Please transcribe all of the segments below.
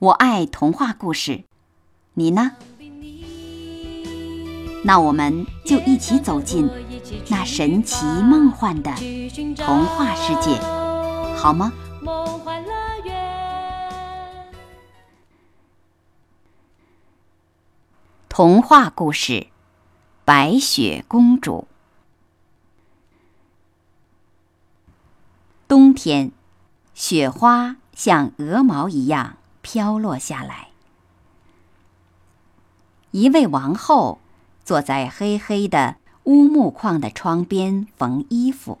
我爱童话故事，你呢？那我们就一起走进那神奇梦幻的童话世界，好吗？童话故事《白雪公主》。冬天，雪花像鹅毛一样飘落下来。一位王后坐在黑黑的乌木框的窗边缝衣服。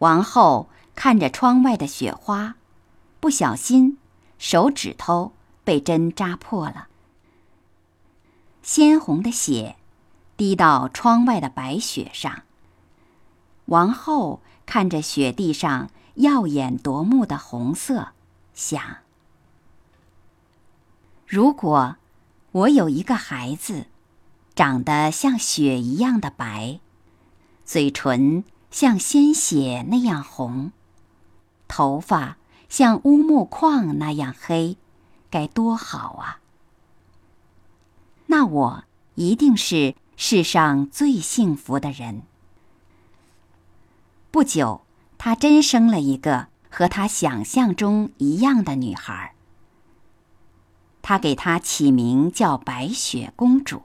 王后看着窗外的雪花，不小心手指头被针扎破了。鲜红的血滴到窗外的白雪上。王后看着雪地上耀眼夺目的红色，想：如果我有一个孩子，长得像雪一样的白，嘴唇像鲜血那样红，头发像乌木框那样黑，该多好啊！那我一定是世上最幸福的人。不久，她真生了一个和她想象中一样的女孩。她给她起名叫白雪公主。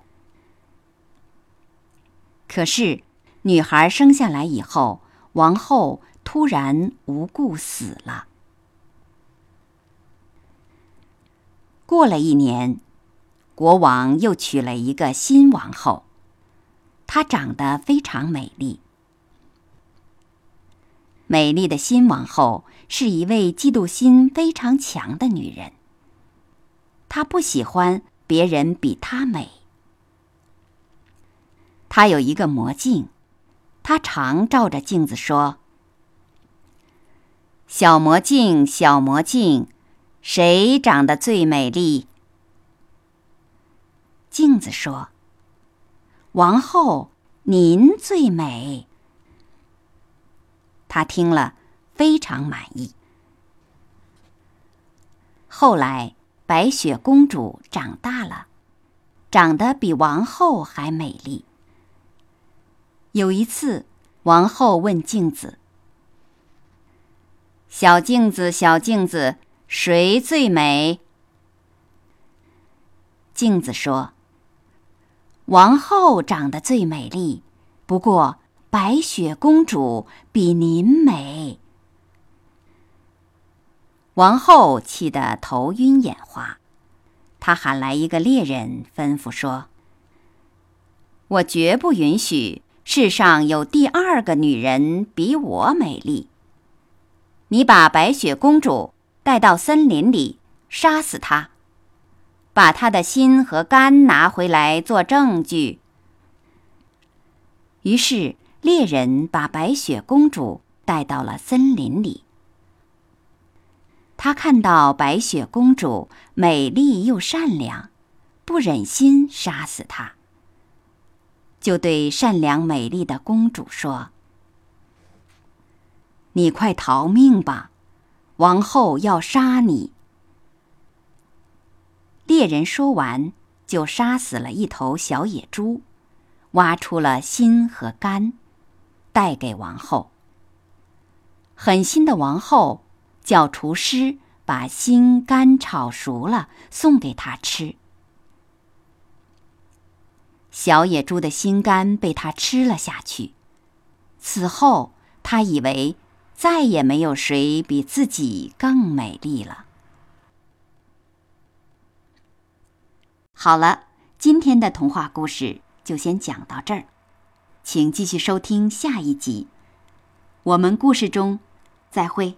可是，女孩生下来以后，王后突然无故死了。过了一年。国王又娶了一个新王后，她长得非常美丽。美丽的新王后是一位嫉妒心非常强的女人。她不喜欢别人比她美。她有一个魔镜，她常照着镜子说：“小魔镜，小魔镜，谁长得最美丽？”镜子说：“王后，您最美。”他听了非常满意。后来，白雪公主长大了，长得比王后还美丽。有一次，王后问镜子：“小镜子，小镜子，谁最美？”镜子说。王后长得最美丽，不过白雪公主比您美。王后气得头晕眼花，她喊来一个猎人，吩咐说：“我绝不允许世上有第二个女人比我美丽。你把白雪公主带到森林里，杀死她。”把她的心和肝拿回来做证据。于是猎人把白雪公主带到了森林里。他看到白雪公主美丽又善良，不忍心杀死她，就对善良美丽的公主说：“你快逃命吧，王后要杀你。”猎人说完，就杀死了一头小野猪，挖出了心和肝，带给王后。狠心的王后叫厨师把心肝炒熟了，送给他吃。小野猪的心肝被他吃了下去。此后，他以为再也没有谁比自己更美丽了。好了，今天的童话故事就先讲到这儿，请继续收听下一集。我们故事中再会。